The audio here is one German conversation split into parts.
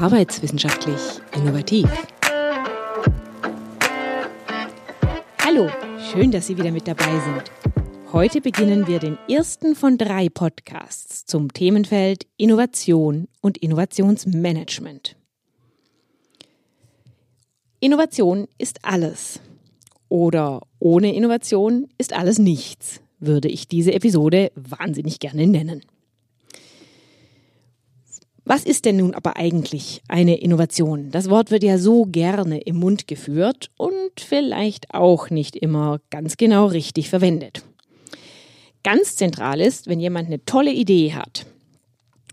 arbeitswissenschaftlich innovativ. Hallo, schön, dass Sie wieder mit dabei sind. Heute beginnen wir den ersten von drei Podcasts zum Themenfeld Innovation und Innovationsmanagement. Innovation ist alles. Oder ohne Innovation ist alles nichts, würde ich diese Episode wahnsinnig gerne nennen. Was ist denn nun aber eigentlich eine Innovation? Das Wort wird ja so gerne im Mund geführt und vielleicht auch nicht immer ganz genau richtig verwendet. Ganz zentral ist, wenn jemand eine tolle Idee hat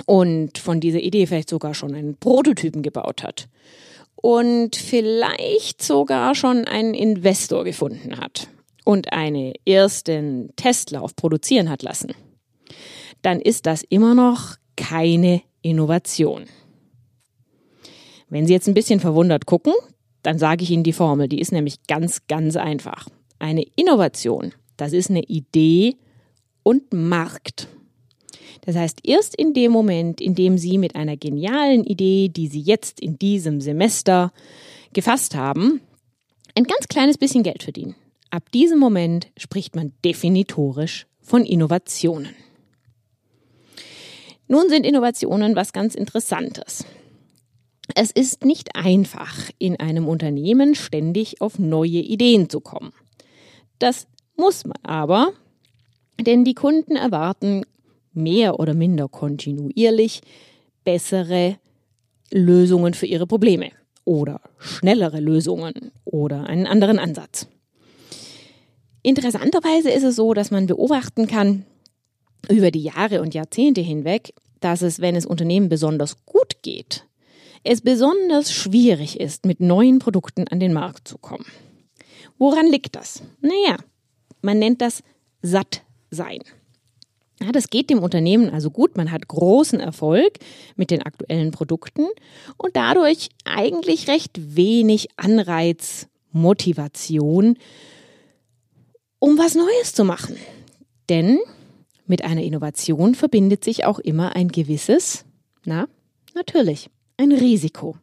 und von dieser Idee vielleicht sogar schon einen Prototypen gebaut hat und vielleicht sogar schon einen Investor gefunden hat und einen ersten Testlauf produzieren hat lassen, dann ist das immer noch keine Innovation. Wenn Sie jetzt ein bisschen verwundert gucken, dann sage ich Ihnen die Formel, die ist nämlich ganz, ganz einfach. Eine Innovation, das ist eine Idee und Markt. Das heißt, erst in dem Moment, in dem Sie mit einer genialen Idee, die Sie jetzt in diesem Semester gefasst haben, ein ganz kleines bisschen Geld verdienen. Ab diesem Moment spricht man definitorisch von Innovationen. Nun sind Innovationen was ganz Interessantes. Es ist nicht einfach, in einem Unternehmen ständig auf neue Ideen zu kommen. Das muss man aber, denn die Kunden erwarten mehr oder minder kontinuierlich bessere Lösungen für ihre Probleme oder schnellere Lösungen oder einen anderen Ansatz. Interessanterweise ist es so, dass man beobachten kann, über die Jahre und Jahrzehnte hinweg, dass es, wenn es Unternehmen besonders gut geht, es besonders schwierig ist, mit neuen Produkten an den Markt zu kommen. Woran liegt das? Naja, man nennt das Sattsein. Ja, das geht dem Unternehmen also gut. Man hat großen Erfolg mit den aktuellen Produkten und dadurch eigentlich recht wenig Anreiz, Motivation, um was Neues zu machen. Denn mit einer Innovation verbindet sich auch immer ein gewisses, na, natürlich, ein Risiko.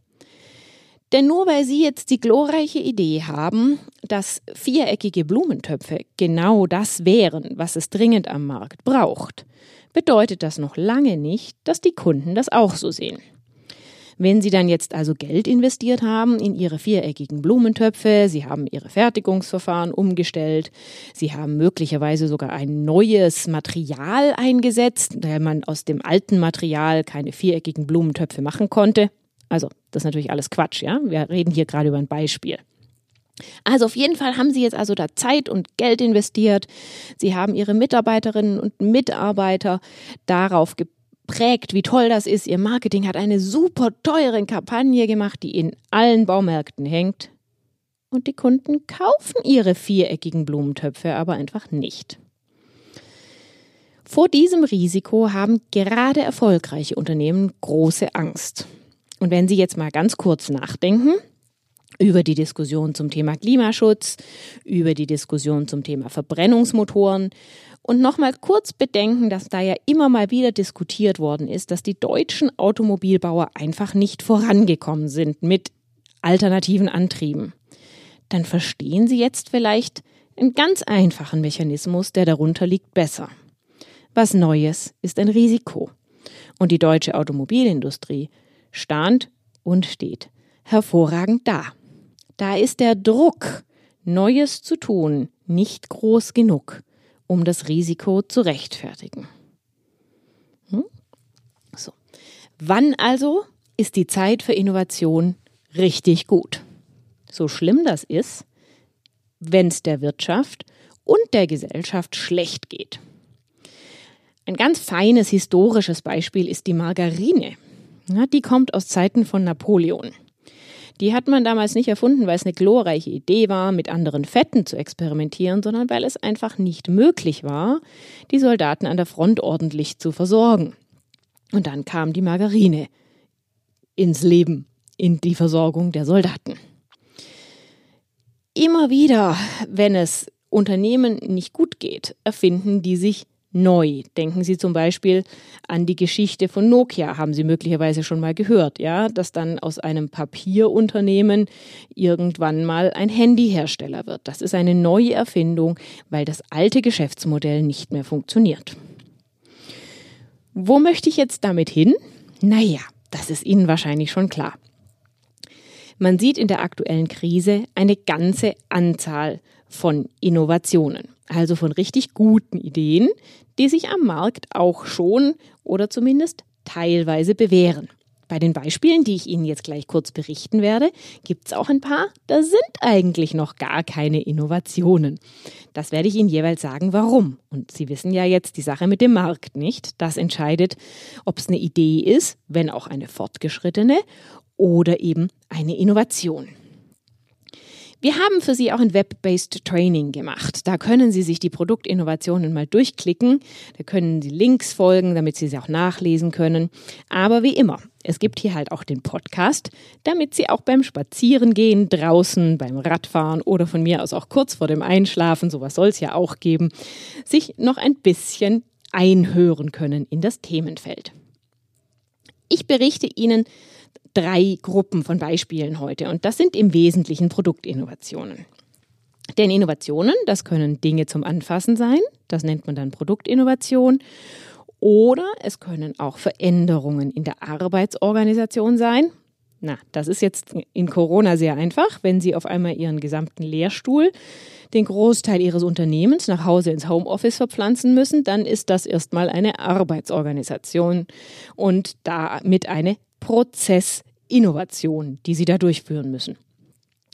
Denn nur weil Sie jetzt die glorreiche Idee haben, dass viereckige Blumentöpfe genau das wären, was es dringend am Markt braucht, bedeutet das noch lange nicht, dass die Kunden das auch so sehen. Wenn Sie dann jetzt also Geld investiert haben in Ihre viereckigen Blumentöpfe, Sie haben Ihre Fertigungsverfahren umgestellt, Sie haben möglicherweise sogar ein neues Material eingesetzt, da man aus dem alten Material keine viereckigen Blumentöpfe machen konnte. Also, das ist natürlich alles Quatsch, ja? Wir reden hier gerade über ein Beispiel. Also auf jeden Fall haben Sie jetzt also da Zeit und Geld investiert. Sie haben Ihre Mitarbeiterinnen und Mitarbeiter darauf gebracht, prägt, wie toll das ist. Ihr Marketing hat eine super teure Kampagne gemacht, die in allen Baumärkten hängt. Und die Kunden kaufen ihre viereckigen Blumentöpfe aber einfach nicht. Vor diesem Risiko haben gerade erfolgreiche Unternehmen große Angst. Und wenn Sie jetzt mal ganz kurz nachdenken, über die Diskussion zum Thema Klimaschutz, über die Diskussion zum Thema Verbrennungsmotoren und nochmal kurz bedenken, dass da ja immer mal wieder diskutiert worden ist, dass die deutschen Automobilbauer einfach nicht vorangekommen sind mit alternativen Antrieben. Dann verstehen Sie jetzt vielleicht einen ganz einfachen Mechanismus, der darunter liegt, besser. Was Neues ist ein Risiko. Und die deutsche Automobilindustrie stand und steht hervorragend da. Da ist der Druck, Neues zu tun, nicht groß genug um das Risiko zu rechtfertigen. Hm? So. Wann also ist die Zeit für Innovation richtig gut? So schlimm das ist, wenn es der Wirtschaft und der Gesellschaft schlecht geht. Ein ganz feines historisches Beispiel ist die Margarine. Ja, die kommt aus Zeiten von Napoleon. Die hat man damals nicht erfunden, weil es eine glorreiche Idee war, mit anderen Fetten zu experimentieren, sondern weil es einfach nicht möglich war, die Soldaten an der Front ordentlich zu versorgen. Und dann kam die Margarine ins Leben, in die Versorgung der Soldaten. Immer wieder, wenn es Unternehmen nicht gut geht, erfinden die sich neu. Denken Sie zum Beispiel an die Geschichte von Nokia, haben Sie möglicherweise schon mal gehört, ja, dass dann aus einem Papierunternehmen irgendwann mal ein Handyhersteller wird. Das ist eine neue Erfindung, weil das alte Geschäftsmodell nicht mehr funktioniert. Wo möchte ich jetzt damit hin? Naja, das ist Ihnen wahrscheinlich schon klar. Man sieht in der aktuellen Krise eine ganze Anzahl von Innovationen, also von richtig guten Ideen, die sich am Markt auch schon oder zumindest teilweise bewähren. Bei den Beispielen, die ich Ihnen jetzt gleich kurz berichten werde, gibt es auch ein paar, da sind eigentlich noch gar keine Innovationen. Das werde ich Ihnen jeweils sagen, warum. Und Sie wissen ja jetzt die Sache mit dem Markt nicht. Das entscheidet, ob es eine Idee ist, wenn auch eine fortgeschrittene, oder eben eine Innovation. Wir haben für Sie auch ein Web-based Training gemacht. Da können Sie sich die Produktinnovationen mal durchklicken. Da können Sie Links folgen, damit Sie sie auch nachlesen können. Aber wie immer, es gibt hier halt auch den Podcast, damit Sie auch beim Spazierengehen draußen, beim Radfahren oder von mir aus auch kurz vor dem Einschlafen, sowas soll es ja auch geben, sich noch ein bisschen einhören können in das Themenfeld. Ich berichte Ihnen drei Gruppen von Beispielen heute und das sind im Wesentlichen Produktinnovationen. Denn Innovationen, das können Dinge zum Anfassen sein, das nennt man dann Produktinnovation. Oder es können auch Veränderungen in der Arbeitsorganisation sein. Na, das ist jetzt in Corona sehr einfach. Wenn Sie auf einmal Ihren gesamten Lehrstuhl, den Großteil Ihres Unternehmens nach Hause ins Homeoffice verpflanzen müssen, dann ist das erstmal eine Arbeitsorganisation und damit eine Prozessinnovation, die Sie da durchführen müssen.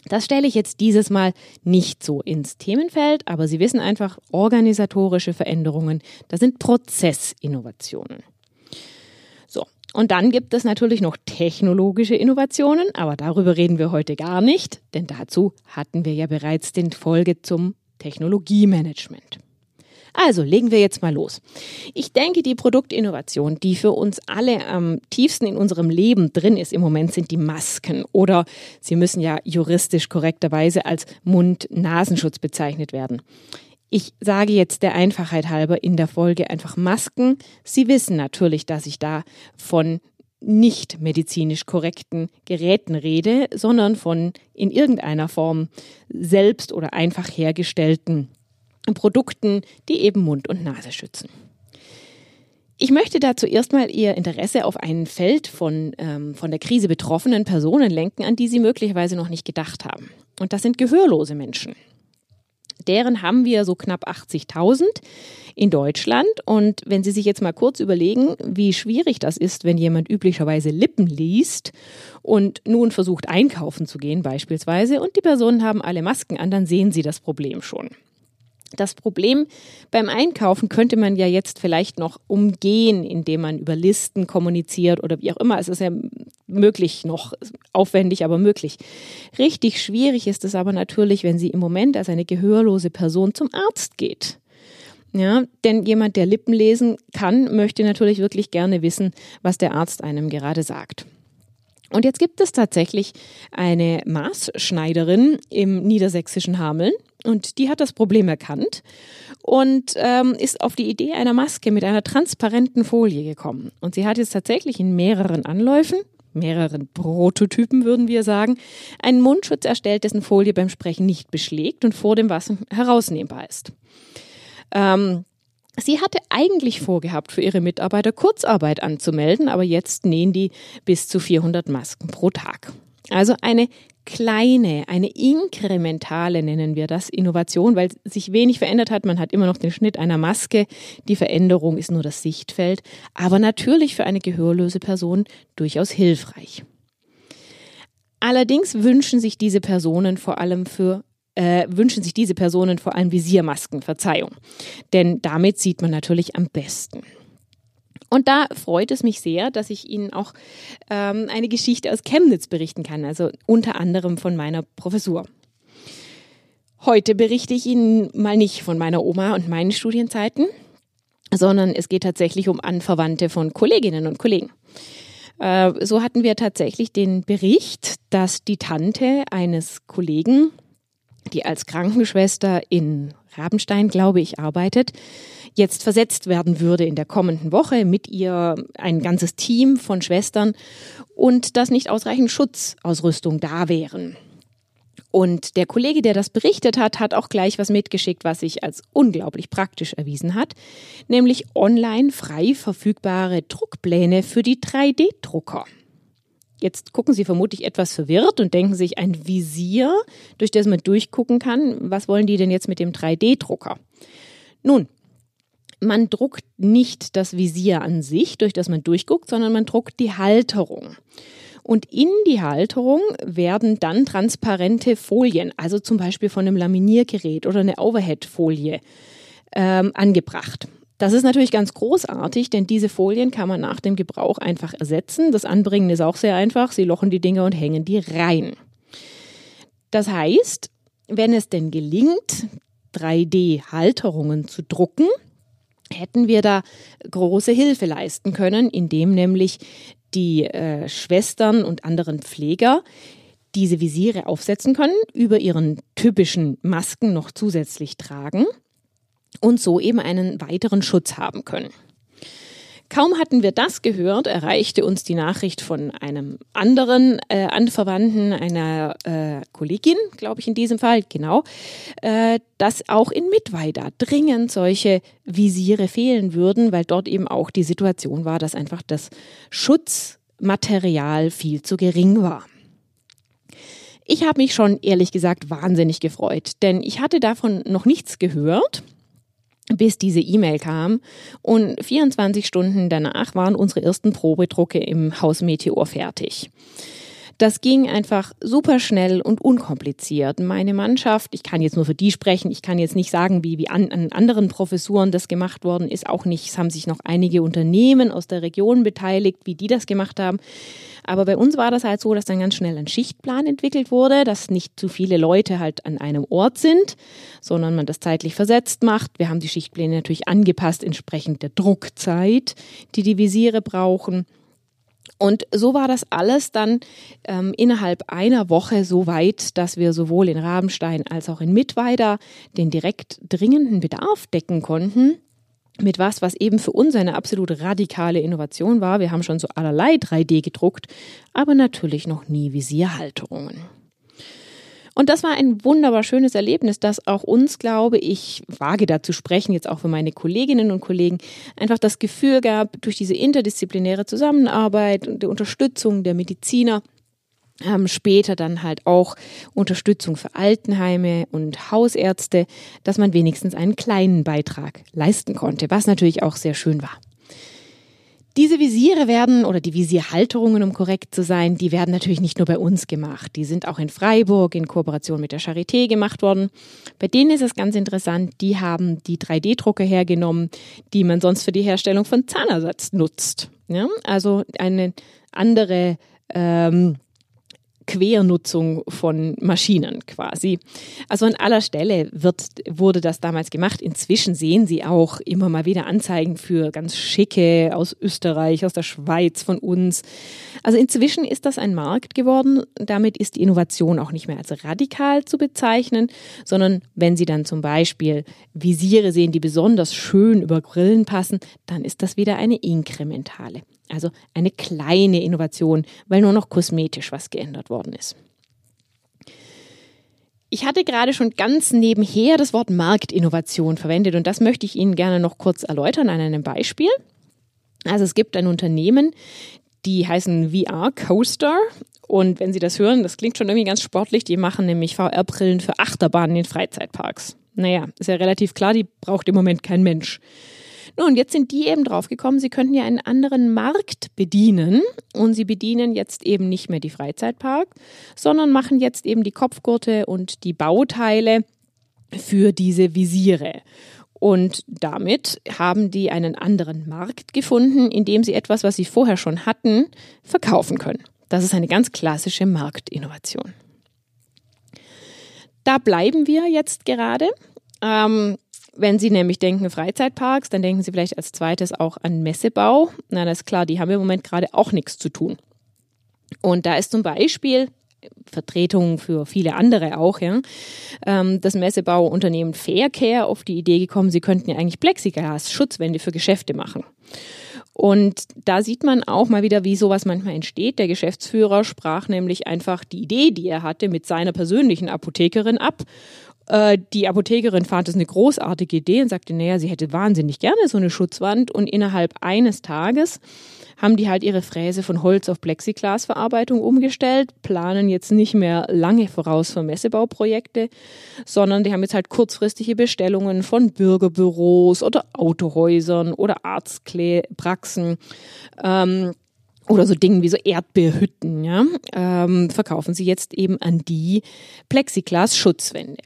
Das stelle ich jetzt dieses Mal nicht so ins Themenfeld, aber Sie wissen einfach, organisatorische Veränderungen, das sind Prozessinnovationen. So, und dann gibt es natürlich noch technologische Innovationen, aber darüber reden wir heute gar nicht, denn dazu hatten wir ja bereits den Folge zum Technologiemanagement. Also legen wir jetzt mal los. Ich denke, die Produktinnovation, die für uns alle am tiefsten in unserem Leben drin ist im Moment, sind die Masken oder sie müssen ja juristisch korrekterweise als Mund-Nasenschutz bezeichnet werden. Ich sage jetzt der Einfachheit halber in der Folge einfach Masken. Sie wissen natürlich, dass ich da von nicht medizinisch korrekten Geräten rede, sondern von in irgendeiner Form selbst oder einfach hergestellten Produkten, die eben Mund und Nase schützen. Ich möchte da zuerst mal Ihr Interesse auf ein Feld von, ähm, von der Krise betroffenen Personen lenken, an die Sie möglicherweise noch nicht gedacht haben. Und das sind gehörlose Menschen. Deren haben wir so knapp 80.000 in Deutschland. Und wenn Sie sich jetzt mal kurz überlegen, wie schwierig das ist, wenn jemand üblicherweise Lippen liest und nun versucht einkaufen zu gehen beispielsweise und die Personen haben alle Masken an, dann sehen Sie das Problem schon. Das Problem beim Einkaufen könnte man ja jetzt vielleicht noch umgehen, indem man über Listen kommuniziert oder wie auch immer. Es ist ja möglich noch, aufwendig, aber möglich. Richtig schwierig ist es aber natürlich, wenn sie im Moment als eine gehörlose Person zum Arzt geht. Ja, denn jemand, der Lippen lesen kann, möchte natürlich wirklich gerne wissen, was der Arzt einem gerade sagt. Und jetzt gibt es tatsächlich eine Maßschneiderin im niedersächsischen Hameln und die hat das Problem erkannt und ähm, ist auf die Idee einer Maske mit einer transparenten Folie gekommen. Und sie hat jetzt tatsächlich in mehreren Anläufen, mehreren Prototypen würden wir sagen, einen Mundschutz erstellt, dessen Folie beim Sprechen nicht beschlägt und vor dem Wasser herausnehmbar ist. Ähm, Sie hatte eigentlich vorgehabt, für ihre Mitarbeiter Kurzarbeit anzumelden, aber jetzt nähen die bis zu 400 Masken pro Tag. Also eine kleine, eine inkrementale nennen wir das Innovation, weil sich wenig verändert hat. Man hat immer noch den Schnitt einer Maske. Die Veränderung ist nur das Sichtfeld, aber natürlich für eine gehörlose Person durchaus hilfreich. Allerdings wünschen sich diese Personen vor allem für äh, wünschen sich diese Personen vor allem Visiermasken, Verzeihung. Denn damit sieht man natürlich am besten. Und da freut es mich sehr, dass ich Ihnen auch ähm, eine Geschichte aus Chemnitz berichten kann, also unter anderem von meiner Professur. Heute berichte ich Ihnen mal nicht von meiner Oma und meinen Studienzeiten, sondern es geht tatsächlich um Anverwandte von Kolleginnen und Kollegen. Äh, so hatten wir tatsächlich den Bericht, dass die Tante eines Kollegen die als Krankenschwester in Rabenstein, glaube ich, arbeitet, jetzt versetzt werden würde in der kommenden Woche mit ihr ein ganzes Team von Schwestern und dass nicht ausreichend Schutzausrüstung da wären. Und der Kollege, der das berichtet hat, hat auch gleich was mitgeschickt, was sich als unglaublich praktisch erwiesen hat, nämlich online frei verfügbare Druckpläne für die 3D-Drucker. Jetzt gucken Sie vermutlich etwas verwirrt und denken sich ein Visier, durch das man durchgucken kann. Was wollen die denn jetzt mit dem 3D-Drucker? Nun, man druckt nicht das Visier an sich, durch das man durchguckt, sondern man druckt die Halterung. Und in die Halterung werden dann transparente Folien, also zum Beispiel von einem Laminiergerät oder eine Overhead-Folie, ähm, angebracht. Das ist natürlich ganz großartig, denn diese Folien kann man nach dem Gebrauch einfach ersetzen. Das Anbringen ist auch sehr einfach. Sie lochen die Dinge und hängen die rein. Das heißt, wenn es denn gelingt, 3D-Halterungen zu drucken, hätten wir da große Hilfe leisten können, indem nämlich die äh, Schwestern und anderen Pfleger diese Visiere aufsetzen können, über ihren typischen Masken noch zusätzlich tragen und so eben einen weiteren Schutz haben können. Kaum hatten wir das gehört, erreichte uns die Nachricht von einem anderen äh, Anverwandten, einer äh, Kollegin, glaube ich in diesem Fall, genau, äh, dass auch in Mittweida dringend solche Visiere fehlen würden, weil dort eben auch die Situation war, dass einfach das Schutzmaterial viel zu gering war. Ich habe mich schon ehrlich gesagt wahnsinnig gefreut, denn ich hatte davon noch nichts gehört bis diese E-Mail kam. Und 24 Stunden danach waren unsere ersten Probedrucke im Haus Meteor fertig. Das ging einfach super schnell und unkompliziert. Meine Mannschaft, ich kann jetzt nur für die sprechen, ich kann jetzt nicht sagen, wie, wie an, an anderen Professuren das gemacht worden ist, auch nicht. Es haben sich noch einige Unternehmen aus der Region beteiligt, wie die das gemacht haben. Aber bei uns war das halt so, dass dann ganz schnell ein Schichtplan entwickelt wurde, dass nicht zu viele Leute halt an einem Ort sind, sondern man das zeitlich versetzt macht. Wir haben die Schichtpläne natürlich angepasst entsprechend der Druckzeit, die die Visiere brauchen. Und so war das alles dann ähm, innerhalb einer Woche so weit, dass wir sowohl in Rabenstein als auch in Mittweida den direkt dringenden Bedarf decken konnten mit was, was eben für uns eine absolut radikale Innovation war. Wir haben schon so allerlei 3D gedruckt, aber natürlich noch nie Visierhalterungen. Und das war ein wunderbar schönes Erlebnis, das auch uns, glaube ich, wage da zu sprechen, jetzt auch für meine Kolleginnen und Kollegen, einfach das Gefühl gab, durch diese interdisziplinäre Zusammenarbeit und die Unterstützung der Mediziner, ähm, später dann halt auch Unterstützung für Altenheime und Hausärzte, dass man wenigstens einen kleinen Beitrag leisten konnte, was natürlich auch sehr schön war. Diese Visiere werden, oder die Visierhalterungen, um korrekt zu sein, die werden natürlich nicht nur bei uns gemacht. Die sind auch in Freiburg in Kooperation mit der Charité gemacht worden. Bei denen ist es ganz interessant, die haben die 3D-Drucker hergenommen, die man sonst für die Herstellung von Zahnersatz nutzt. Ja? Also eine andere ähm, Quernutzung von Maschinen quasi. Also an aller Stelle wird, wurde das damals gemacht. Inzwischen sehen Sie auch immer mal wieder Anzeigen für ganz schicke aus Österreich, aus der Schweiz, von uns. Also inzwischen ist das ein Markt geworden. Damit ist die Innovation auch nicht mehr als radikal zu bezeichnen, sondern wenn Sie dann zum Beispiel Visiere sehen, die besonders schön über Brillen passen, dann ist das wieder eine inkrementale. Also eine kleine Innovation, weil nur noch kosmetisch was geändert worden ist. Ich hatte gerade schon ganz nebenher das Wort Marktinnovation verwendet und das möchte ich Ihnen gerne noch kurz erläutern an einem Beispiel. Also es gibt ein Unternehmen, die heißen VR Coaster und wenn Sie das hören, das klingt schon irgendwie ganz sportlich, die machen nämlich VR-Brillen für Achterbahnen in Freizeitparks. Naja, ist ja relativ klar, die braucht im Moment kein Mensch. Nun, jetzt sind die eben draufgekommen, sie könnten ja einen anderen Markt bedienen und sie bedienen jetzt eben nicht mehr die Freizeitpark, sondern machen jetzt eben die Kopfgurte und die Bauteile für diese Visiere. Und damit haben die einen anderen Markt gefunden, indem sie etwas, was sie vorher schon hatten, verkaufen können. Das ist eine ganz klassische Marktinnovation. Da bleiben wir jetzt gerade. Ähm, wenn Sie nämlich denken Freizeitparks, dann denken Sie vielleicht als zweites auch an Messebau. Na, das ist klar, die haben im Moment gerade auch nichts zu tun. Und da ist zum Beispiel Vertretung für viele andere auch, ja, ähm, das Messebauunternehmen Faircare auf die Idee gekommen, sie könnten ja eigentlich Plexiglas-Schutzwände für Geschäfte machen. Und da sieht man auch mal wieder, wie sowas manchmal entsteht. Der Geschäftsführer sprach nämlich einfach die Idee, die er hatte, mit seiner persönlichen Apothekerin ab äh, die Apothekerin fand es eine großartige Idee und sagte, naja, sie hätte wahnsinnig gerne so eine Schutzwand. Und innerhalb eines Tages haben die halt ihre Fräse von Holz auf Plexiglasverarbeitung umgestellt, planen jetzt nicht mehr lange voraus für Messebauprojekte, sondern die haben jetzt halt kurzfristige Bestellungen von Bürgerbüros oder Autohäusern oder Arztpraxen. Ähm, oder so Dingen wie so Erdbeerhütten, ja, ähm, verkaufen sie jetzt eben an die Plexiglas-Schutzwände.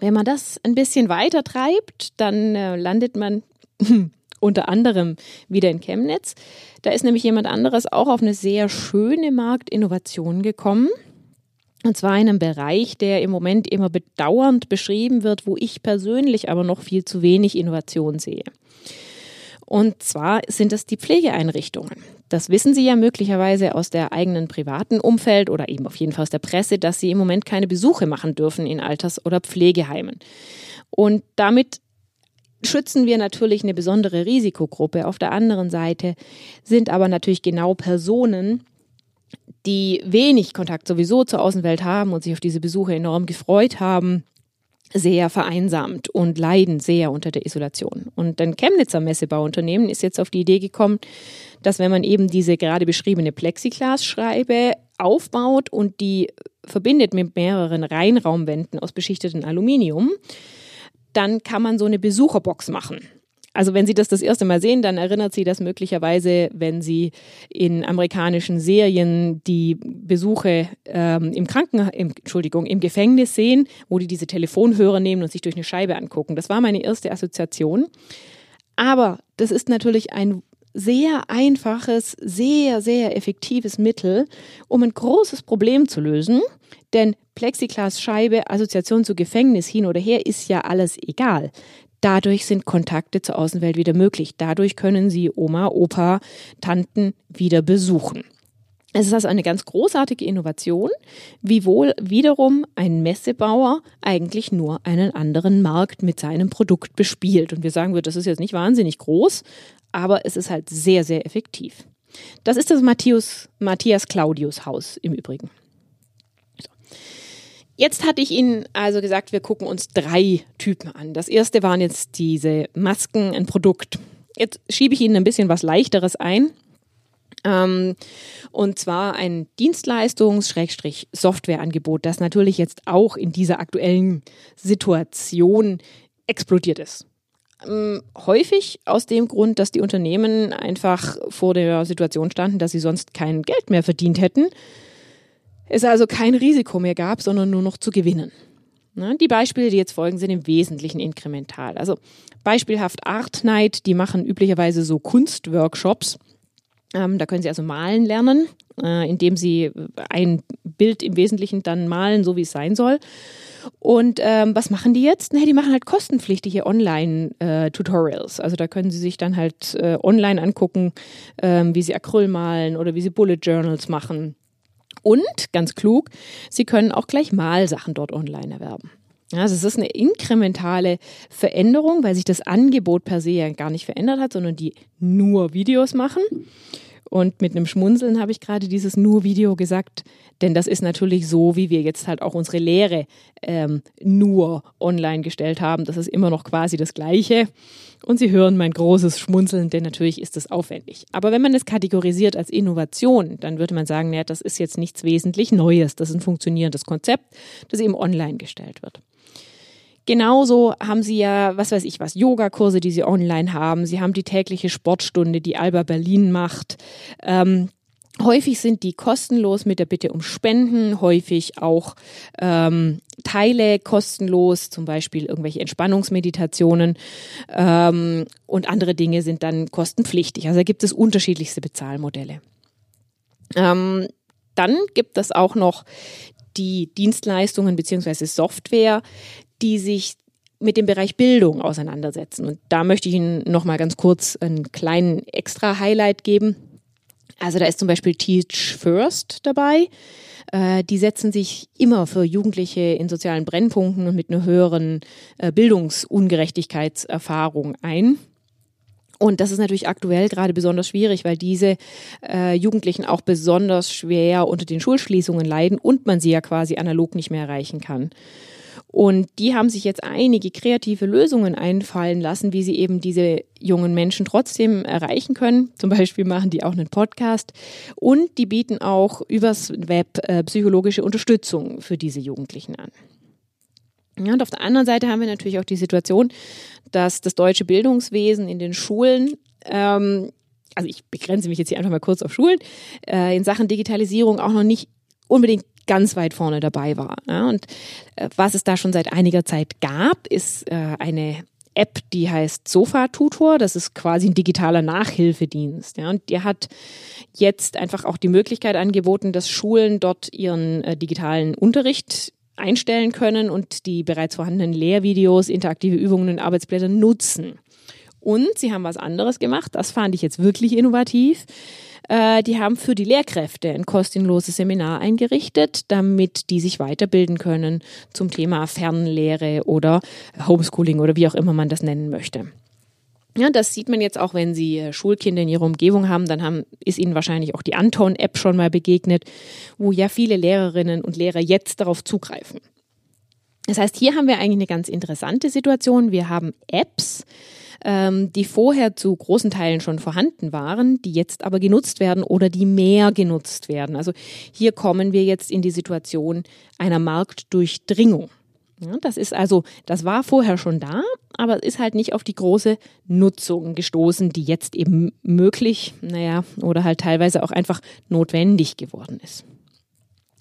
Wenn man das ein bisschen weiter treibt, dann äh, landet man unter anderem wieder in Chemnitz. Da ist nämlich jemand anderes auch auf eine sehr schöne Marktinnovation gekommen. Und zwar in einem Bereich, der im Moment immer bedauernd beschrieben wird, wo ich persönlich aber noch viel zu wenig Innovation sehe. Und zwar sind das die Pflegeeinrichtungen. Das wissen Sie ja möglicherweise aus der eigenen privaten Umfeld oder eben auf jeden Fall aus der Presse, dass Sie im Moment keine Besuche machen dürfen in Alters- oder Pflegeheimen. Und damit schützen wir natürlich eine besondere Risikogruppe. Auf der anderen Seite sind aber natürlich genau Personen, die wenig Kontakt sowieso zur Außenwelt haben und sich auf diese Besuche enorm gefreut haben, sehr vereinsamt und leiden sehr unter der Isolation. Und ein Chemnitzer Messebauunternehmen ist jetzt auf die Idee gekommen, dass wenn man eben diese gerade beschriebene Plexiglasschreibe aufbaut und die verbindet mit mehreren Reinraumwänden aus beschichtetem Aluminium, dann kann man so eine Besucherbox machen. Also wenn Sie das das erste Mal sehen, dann erinnert Sie das möglicherweise, wenn Sie in amerikanischen Serien die Besuche ähm, im Kranken, im, Entschuldigung, im Gefängnis sehen, wo die diese Telefonhörer nehmen und sich durch eine Scheibe angucken. Das war meine erste Assoziation. Aber das ist natürlich ein sehr einfaches, sehr, sehr effektives Mittel, um ein großes Problem zu lösen. Denn Plexiglasscheibe, Assoziation zu Gefängnis hin oder her, ist ja alles egal. Dadurch sind Kontakte zur Außenwelt wieder möglich. Dadurch können Sie Oma, Opa, Tanten wieder besuchen. Es ist also eine ganz großartige Innovation, wiewohl wiederum ein Messebauer eigentlich nur einen anderen Markt mit seinem Produkt bespielt. Und wir sagen das ist jetzt nicht wahnsinnig groß, aber es ist halt sehr, sehr effektiv. Das ist das Matthias, Matthias Claudius Haus im Übrigen. Jetzt hatte ich Ihnen also gesagt, wir gucken uns drei Typen an. Das erste waren jetzt diese Masken, ein Produkt. Jetzt schiebe ich Ihnen ein bisschen was Leichteres ein. Ähm, und zwar ein Dienstleistungs-Softwareangebot, das natürlich jetzt auch in dieser aktuellen Situation explodiert ist. Ähm, häufig aus dem Grund, dass die Unternehmen einfach vor der Situation standen, dass sie sonst kein Geld mehr verdient hätten es also kein Risiko mehr gab, sondern nur noch zu gewinnen. Ne, die Beispiele, die jetzt folgen, sind im Wesentlichen inkremental. Also beispielhaft Art Night, die machen üblicherweise so Kunstworkshops. Ähm, da können Sie also malen lernen, äh, indem Sie ein Bild im Wesentlichen dann malen, so wie es sein soll. Und ähm, was machen die jetzt? Nee, die machen halt kostenpflichtige Online-Tutorials. Äh, also da können Sie sich dann halt äh, online angucken, ähm, wie Sie Acryl malen oder wie Sie Bullet Journals machen und, ganz klug, Sie können auch gleich Malsachen dort online erwerben. Also es ist eine inkrementale Veränderung, weil sich das Angebot per se ja gar nicht verändert hat, sondern die nur Videos machen. Und mit einem Schmunzeln habe ich gerade dieses nur Video gesagt, denn das ist natürlich so, wie wir jetzt halt auch unsere Lehre ähm, nur online gestellt haben. Das ist immer noch quasi das Gleiche. Und Sie hören mein großes Schmunzeln, denn natürlich ist das aufwendig. Aber wenn man es kategorisiert als Innovation, dann würde man sagen, naja, das ist jetzt nichts wesentlich Neues. Das ist ein funktionierendes Konzept, das eben online gestellt wird. Genauso haben sie ja, was weiß ich was, Yogakurse, die sie online haben. Sie haben die tägliche Sportstunde, die Alba Berlin macht. Ähm, Häufig sind die kostenlos mit der Bitte um Spenden, häufig auch ähm, Teile kostenlos, zum Beispiel irgendwelche Entspannungsmeditationen ähm, und andere Dinge sind dann kostenpflichtig. Also da gibt es unterschiedlichste Bezahlmodelle. Ähm, dann gibt es auch noch die Dienstleistungen beziehungsweise Software, die sich mit dem Bereich Bildung auseinandersetzen. Und da möchte ich Ihnen noch mal ganz kurz einen kleinen extra Highlight geben. Also da ist zum Beispiel Teach First dabei. Äh, die setzen sich immer für Jugendliche in sozialen Brennpunkten und mit einer höheren äh, Bildungsungerechtigkeitserfahrung ein. Und das ist natürlich aktuell gerade besonders schwierig, weil diese äh, Jugendlichen auch besonders schwer unter den Schulschließungen leiden und man sie ja quasi analog nicht mehr erreichen kann. Und die haben sich jetzt einige kreative Lösungen einfallen lassen, wie sie eben diese jungen Menschen trotzdem erreichen können. Zum Beispiel machen die auch einen Podcast und die bieten auch übers Web äh, psychologische Unterstützung für diese Jugendlichen an. Ja, und auf der anderen Seite haben wir natürlich auch die Situation, dass das deutsche Bildungswesen in den Schulen ähm, also ich begrenze mich jetzt hier einfach mal kurz auf Schulen, äh, in Sachen Digitalisierung auch noch nicht unbedingt ganz weit vorne dabei war. Ja, und äh, was es da schon seit einiger Zeit gab, ist äh, eine App, die heißt Sofa Tutor. Das ist quasi ein digitaler Nachhilfedienst. Ja, und der hat jetzt einfach auch die Möglichkeit angeboten, dass Schulen dort ihren äh, digitalen Unterricht einstellen können und die bereits vorhandenen Lehrvideos, interaktive Übungen und Arbeitsblätter nutzen. Und sie haben was anderes gemacht. Das fand ich jetzt wirklich innovativ. Äh, die haben für die Lehrkräfte ein kostenloses Seminar eingerichtet, damit die sich weiterbilden können zum Thema Fernlehre oder Homeschooling oder wie auch immer man das nennen möchte. Ja, das sieht man jetzt auch, wenn Sie äh, Schulkinder in Ihrer Umgebung haben, dann haben, ist Ihnen wahrscheinlich auch die Anton-App schon mal begegnet, wo ja viele Lehrerinnen und Lehrer jetzt darauf zugreifen. Das heißt, hier haben wir eigentlich eine ganz interessante Situation. Wir haben Apps, ähm, die vorher zu großen Teilen schon vorhanden waren, die jetzt aber genutzt werden oder die mehr genutzt werden. Also hier kommen wir jetzt in die Situation einer Marktdurchdringung. Ja, das ist also, das war vorher schon da, aber es ist halt nicht auf die große Nutzung gestoßen, die jetzt eben möglich, naja, oder halt teilweise auch einfach notwendig geworden ist.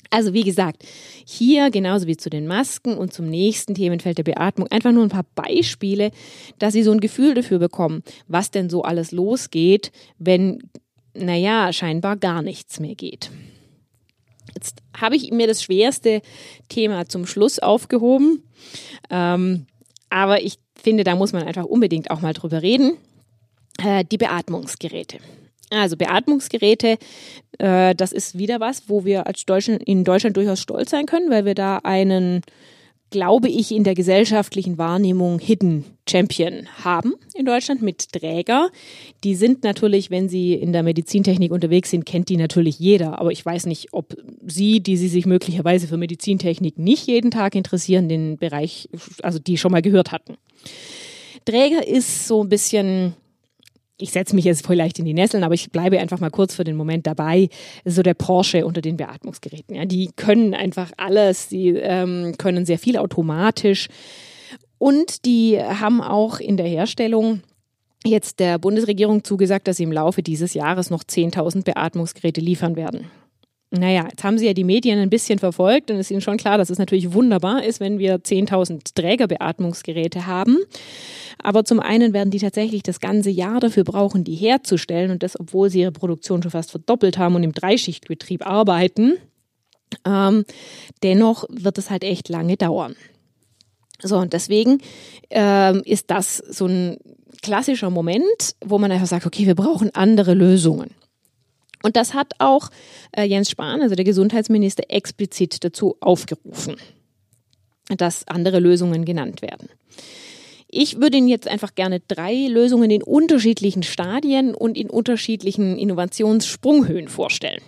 Also wie gesagt, hier genauso wie zu den Masken und zum nächsten Themenfeld der Beatmung einfach nur ein paar Beispiele, dass Sie so ein Gefühl dafür bekommen, was denn so alles losgeht, wenn, naja, scheinbar gar nichts mehr geht. Jetzt habe ich mir das schwerste Thema zum Schluss aufgehoben, ähm, aber ich finde, da muss man einfach unbedingt auch mal drüber reden. Äh, die Beatmungsgeräte. Also Beatmungsgeräte, äh, das ist wieder was, wo wir als Deutschland, in Deutschland durchaus stolz sein können, weil wir da einen, glaube ich, in der gesellschaftlichen Wahrnehmung Hidden Champion haben in Deutschland mit Träger. Die sind natürlich, wenn sie in der Medizintechnik unterwegs sind, kennt die natürlich jeder. Aber ich weiß nicht, ob Sie, die Sie sich möglicherweise für Medizintechnik nicht jeden Tag interessieren, den Bereich, also die schon mal gehört hatten. Träger ist so ein bisschen ich setze mich jetzt vielleicht in die Nesseln, aber ich bleibe einfach mal kurz für den Moment dabei. So der Porsche unter den Beatmungsgeräten. Ja, die können einfach alles, die ähm, können sehr viel automatisch und die haben auch in der Herstellung jetzt der Bundesregierung zugesagt, dass sie im Laufe dieses Jahres noch 10.000 Beatmungsgeräte liefern werden. Naja, jetzt haben Sie ja die Medien ein bisschen verfolgt und es ist Ihnen schon klar, dass es natürlich wunderbar ist, wenn wir 10.000 Trägerbeatmungsgeräte haben. Aber zum einen werden die tatsächlich das ganze Jahr dafür brauchen, die herzustellen und das, obwohl sie ihre Produktion schon fast verdoppelt haben und im Dreischichtbetrieb arbeiten. Ähm, dennoch wird es halt echt lange dauern. So, und deswegen ähm, ist das so ein klassischer Moment, wo man einfach sagt, okay, wir brauchen andere Lösungen. Und das hat auch äh, Jens Spahn, also der Gesundheitsminister, explizit dazu aufgerufen, dass andere Lösungen genannt werden. Ich würde Ihnen jetzt einfach gerne drei Lösungen in unterschiedlichen Stadien und in unterschiedlichen Innovationssprunghöhen vorstellen.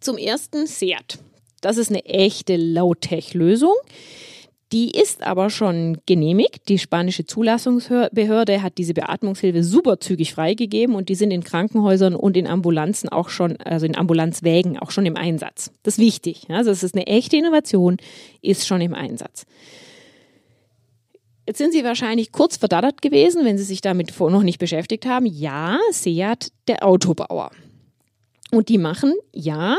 Zum ersten SEAT. Das ist eine echte Low-Tech-Lösung. Die ist aber schon genehmigt. Die spanische Zulassungsbehörde hat diese Beatmungshilfe super zügig freigegeben und die sind in Krankenhäusern und in Ambulanzen auch schon, also in Ambulanzwägen auch schon im Einsatz. Das ist wichtig. Also es ist eine echte Innovation, ist schon im Einsatz. Jetzt sind Sie wahrscheinlich kurz verdattert gewesen, wenn Sie sich damit noch nicht beschäftigt haben. Ja, Seat, der Autobauer. Und die machen, ja,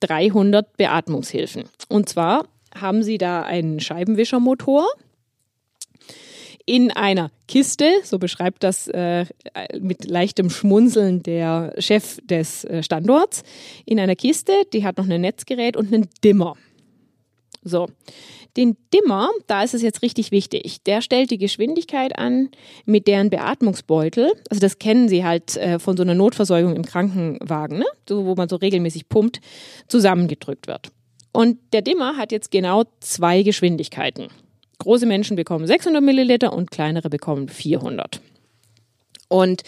300 Beatmungshilfen. Und zwar haben sie da einen Scheibenwischermotor in einer Kiste, so beschreibt das äh, mit leichtem Schmunzeln der Chef des äh, Standorts, in einer Kiste, die hat noch ein Netzgerät und einen Dimmer. So, den Dimmer, da ist es jetzt richtig wichtig. Der stellt die Geschwindigkeit an, mit deren Beatmungsbeutel, also das kennen Sie halt äh, von so einer Notversorgung im Krankenwagen, ne? so, wo man so regelmäßig pumpt, zusammengedrückt wird. Und der Dimmer hat jetzt genau zwei Geschwindigkeiten. Große Menschen bekommen 600 Milliliter und kleinere bekommen 400. Und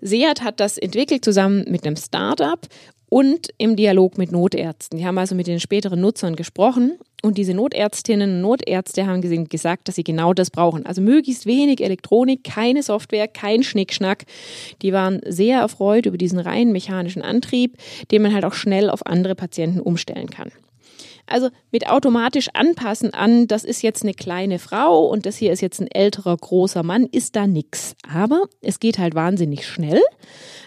Seat hat das entwickelt zusammen mit einem Startup und im Dialog mit Notärzten. Die haben also mit den späteren Nutzern gesprochen und diese Notärztinnen und Notärzte haben gesagt, dass sie genau das brauchen. Also möglichst wenig Elektronik, keine Software, kein Schnickschnack. Die waren sehr erfreut über diesen rein mechanischen Antrieb, den man halt auch schnell auf andere Patienten umstellen kann. Also mit automatisch anpassen an, das ist jetzt eine kleine Frau und das hier ist jetzt ein älterer großer Mann, ist da nix. Aber es geht halt wahnsinnig schnell.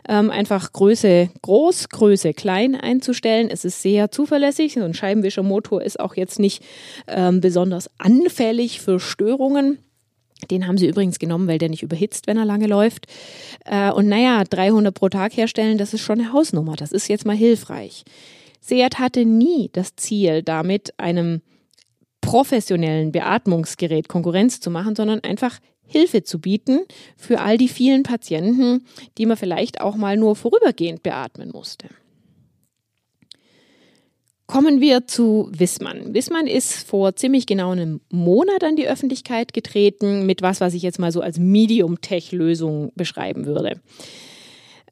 Ähm, einfach Größe groß, Größe klein einzustellen. Es ist sehr zuverlässig. So ein Scheibenwischermotor ist auch jetzt nicht ähm, besonders anfällig für Störungen. Den haben sie übrigens genommen, weil der nicht überhitzt, wenn er lange läuft. Äh, und naja, 300 pro Tag herstellen, das ist schon eine Hausnummer. Das ist jetzt mal hilfreich. Seat hatte nie das Ziel, damit einem professionellen Beatmungsgerät Konkurrenz zu machen, sondern einfach Hilfe zu bieten für all die vielen Patienten, die man vielleicht auch mal nur vorübergehend beatmen musste. Kommen wir zu Wissmann. Wissmann ist vor ziemlich genau einem Monat an die Öffentlichkeit getreten mit was, was ich jetzt mal so als Medium-Tech-Lösung beschreiben würde.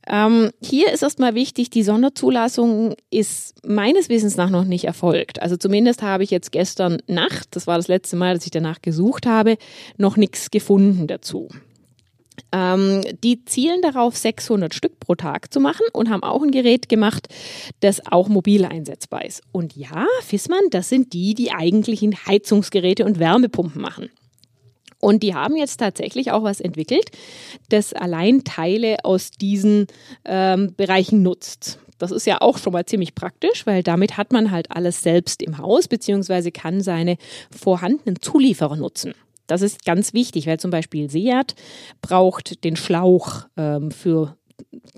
Ähm, hier ist erstmal wichtig, die Sonderzulassung ist meines Wissens nach noch nicht erfolgt. Also zumindest habe ich jetzt gestern Nacht, das war das letzte Mal, dass ich danach gesucht habe, noch nichts gefunden dazu. Ähm, die zielen darauf, 600 Stück pro Tag zu machen und haben auch ein Gerät gemacht, das auch mobil einsetzbar ist. Und ja, Fissmann, das sind die, die eigentlichen Heizungsgeräte und Wärmepumpen machen. Und die haben jetzt tatsächlich auch was entwickelt, das allein Teile aus diesen ähm, Bereichen nutzt. Das ist ja auch schon mal ziemlich praktisch, weil damit hat man halt alles selbst im Haus, beziehungsweise kann seine vorhandenen Zulieferer nutzen. Das ist ganz wichtig, weil zum Beispiel Seat braucht den Schlauch ähm, für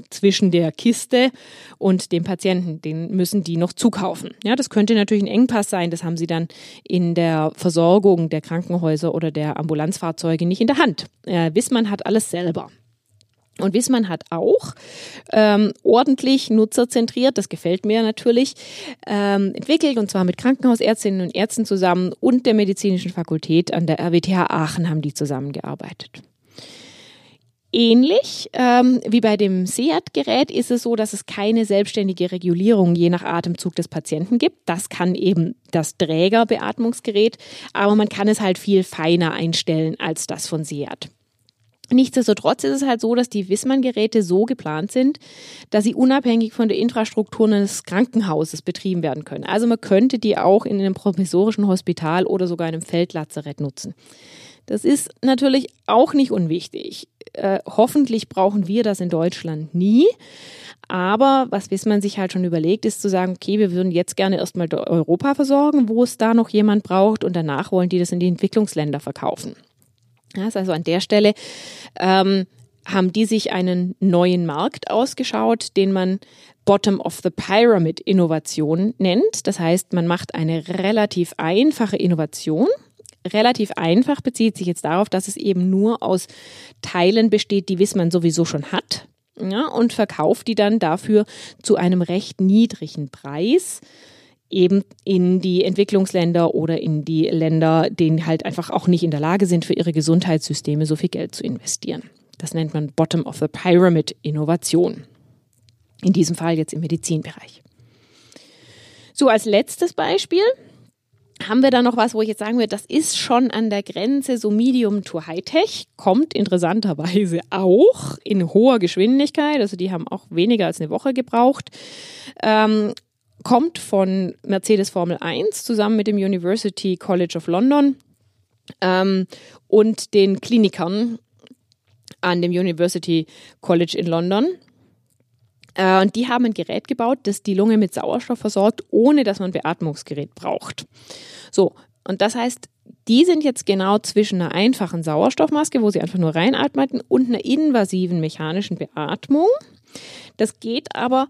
zwischen der Kiste und dem Patienten. Den müssen die noch zukaufen. Ja, das könnte natürlich ein Engpass sein. Das haben sie dann in der Versorgung der Krankenhäuser oder der Ambulanzfahrzeuge nicht in der Hand. Äh, Wissmann hat alles selber. Und Wissmann hat auch ähm, ordentlich nutzerzentriert, das gefällt mir natürlich, ähm, entwickelt und zwar mit Krankenhausärztinnen und Ärzten zusammen und der medizinischen Fakultät an der RWTH Aachen haben die zusammengearbeitet. Ähnlich ähm, wie bei dem SEAT-Gerät ist es so, dass es keine selbstständige Regulierung je nach Atemzug des Patienten gibt. Das kann eben das Trägerbeatmungsgerät, aber man kann es halt viel feiner einstellen als das von SEAT. Nichtsdestotrotz ist es halt so, dass die Wissmann-Geräte so geplant sind, dass sie unabhängig von der Infrastruktur eines Krankenhauses betrieben werden können. Also man könnte die auch in einem provisorischen Hospital oder sogar in einem Feldlazarett nutzen. Das ist natürlich auch nicht unwichtig. Äh, hoffentlich brauchen wir das in Deutschland nie. Aber was man sich halt schon überlegt, ist zu sagen, okay, wir würden jetzt gerne erstmal Europa versorgen, wo es da noch jemand braucht und danach wollen die das in die Entwicklungsländer verkaufen. Das also an der Stelle ähm, haben die sich einen neuen Markt ausgeschaut, den man Bottom of the Pyramid Innovation nennt. Das heißt, man macht eine relativ einfache Innovation, relativ einfach bezieht sich jetzt darauf, dass es eben nur aus Teilen besteht, die Wissmann sowieso schon hat. Ja, und verkauft die dann dafür zu einem recht niedrigen Preis eben in die Entwicklungsländer oder in die Länder, die halt einfach auch nicht in der Lage sind, für ihre Gesundheitssysteme so viel Geld zu investieren. Das nennt man Bottom of the Pyramid Innovation. In diesem Fall jetzt im Medizinbereich. So als letztes Beispiel haben wir da noch was, wo ich jetzt sagen würde, das ist schon an der Grenze so Medium to High-Tech, kommt interessanterweise auch in hoher Geschwindigkeit, also die haben auch weniger als eine Woche gebraucht, ähm, kommt von Mercedes Formel 1 zusammen mit dem University College of London ähm, und den Klinikern an dem University College in London. Äh, und die haben ein Gerät gebaut, das die Lunge mit Sauerstoff versorgt, ohne dass man ein Beatmungsgerät braucht. So, und das heißt, die sind jetzt genau zwischen einer einfachen Sauerstoffmaske, wo sie einfach nur reinatmen, und einer invasiven mechanischen Beatmung. Das geht aber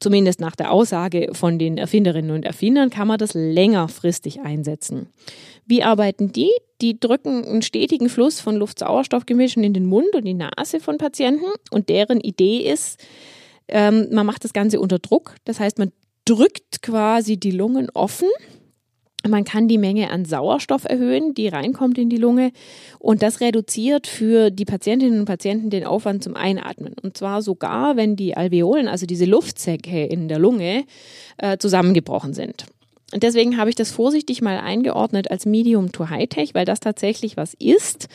zumindest nach der Aussage von den Erfinderinnen und Erfindern, kann man das längerfristig einsetzen. Wie arbeiten die? Die drücken einen stetigen Fluss von Luft-Sauerstoff-Gemischen in den Mund und die Nase von Patienten und deren Idee ist, ähm, man macht das Ganze unter Druck. Das heißt, man drückt quasi die Lungen offen man kann die Menge an Sauerstoff erhöhen, die reinkommt in die Lunge. Und das reduziert für die Patientinnen und Patienten den Aufwand zum Einatmen. Und zwar sogar, wenn die Alveolen, also diese Luftsäcke in der Lunge, äh, zusammengebrochen sind. Und deswegen habe ich das vorsichtig mal eingeordnet als Medium to High-Tech, weil das tatsächlich was ist,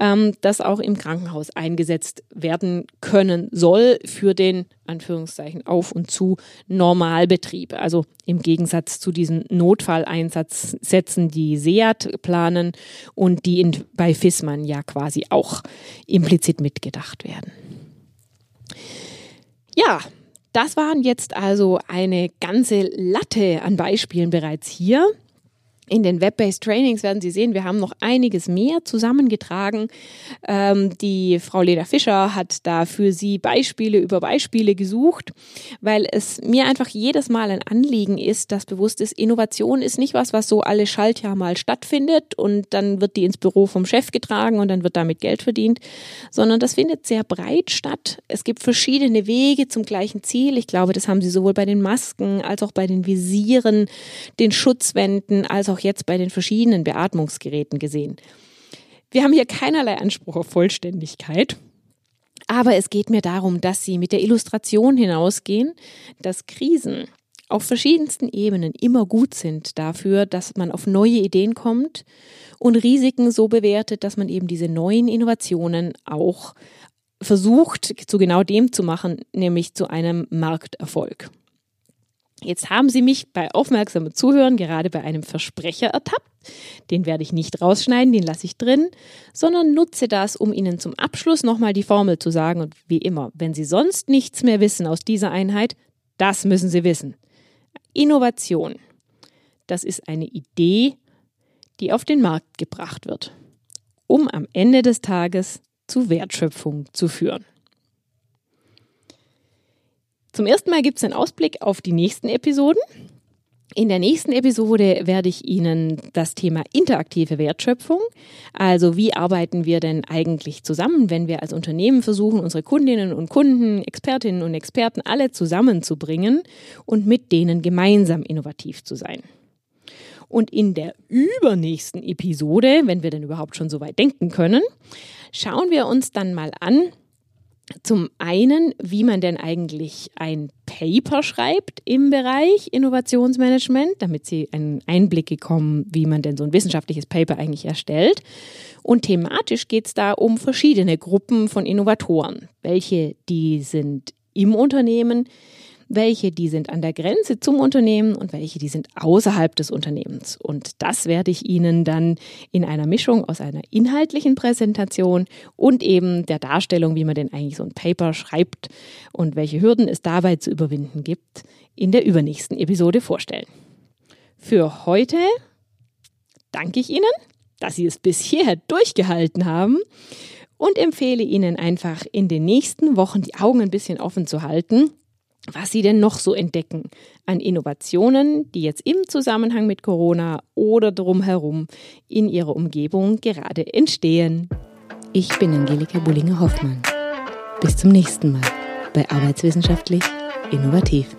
ähm, das auch im Krankenhaus eingesetzt werden können soll für den Anführungszeichen auf und zu Normalbetrieb. Also im Gegensatz zu diesen Notfalleinsatzsätzen, die SEAT planen und die in, bei FISMAN ja quasi auch implizit mitgedacht werden. Ja, das waren jetzt also eine ganze Latte an Beispielen bereits hier. In den Web-Based Trainings werden Sie sehen, wir haben noch einiges mehr zusammengetragen. Ähm, die Frau Leda Fischer hat da für Sie Beispiele über Beispiele gesucht, weil es mir einfach jedes Mal ein Anliegen ist, dass bewusst ist, Innovation ist nicht was, was so alle Schaltjahr mal stattfindet und dann wird die ins Büro vom Chef getragen und dann wird damit Geld verdient, sondern das findet sehr breit statt. Es gibt verschiedene Wege zum gleichen Ziel. Ich glaube, das haben Sie sowohl bei den Masken als auch bei den Visieren, den Schutzwänden, als auch auch jetzt bei den verschiedenen Beatmungsgeräten gesehen. Wir haben hier keinerlei Anspruch auf Vollständigkeit. Aber es geht mir darum, dass Sie mit der Illustration hinausgehen, dass Krisen auf verschiedensten Ebenen immer gut sind dafür, dass man auf neue Ideen kommt und Risiken so bewertet, dass man eben diese neuen Innovationen auch versucht, zu genau dem zu machen, nämlich zu einem Markterfolg. Jetzt haben Sie mich bei aufmerksamem Zuhören gerade bei einem Versprecher ertappt. Den werde ich nicht rausschneiden, den lasse ich drin, sondern nutze das, um Ihnen zum Abschluss nochmal die Formel zu sagen. Und wie immer, wenn Sie sonst nichts mehr wissen aus dieser Einheit, das müssen Sie wissen. Innovation, das ist eine Idee, die auf den Markt gebracht wird, um am Ende des Tages zu Wertschöpfung zu führen. Zum ersten Mal gibt es einen Ausblick auf die nächsten Episoden. In der nächsten Episode werde ich Ihnen das Thema interaktive Wertschöpfung, also wie arbeiten wir denn eigentlich zusammen, wenn wir als Unternehmen versuchen, unsere Kundinnen und Kunden, Expertinnen und Experten alle zusammenzubringen und mit denen gemeinsam innovativ zu sein. Und in der übernächsten Episode, wenn wir denn überhaupt schon so weit denken können, schauen wir uns dann mal an, zum einen, wie man denn eigentlich ein Paper schreibt im Bereich Innovationsmanagement, damit Sie einen Einblick bekommen, wie man denn so ein wissenschaftliches Paper eigentlich erstellt. Und thematisch geht es da um verschiedene Gruppen von Innovatoren. Welche die sind im Unternehmen, welche die sind an der Grenze zum Unternehmen und welche die sind außerhalb des Unternehmens. Und das werde ich Ihnen dann in einer Mischung aus einer inhaltlichen Präsentation und eben der Darstellung, wie man denn eigentlich so ein Paper schreibt und welche Hürden es dabei zu überwinden gibt, in der übernächsten Episode vorstellen. Für heute danke ich Ihnen, dass Sie es bis hierher durchgehalten haben und empfehle Ihnen einfach in den nächsten Wochen die Augen ein bisschen offen zu halten was sie denn noch so entdecken an Innovationen, die jetzt im Zusammenhang mit Corona oder drumherum in ihrer Umgebung gerade entstehen. Ich bin Angelika Bullinger-Hoffmann. Bis zum nächsten Mal bei Arbeitswissenschaftlich Innovativ.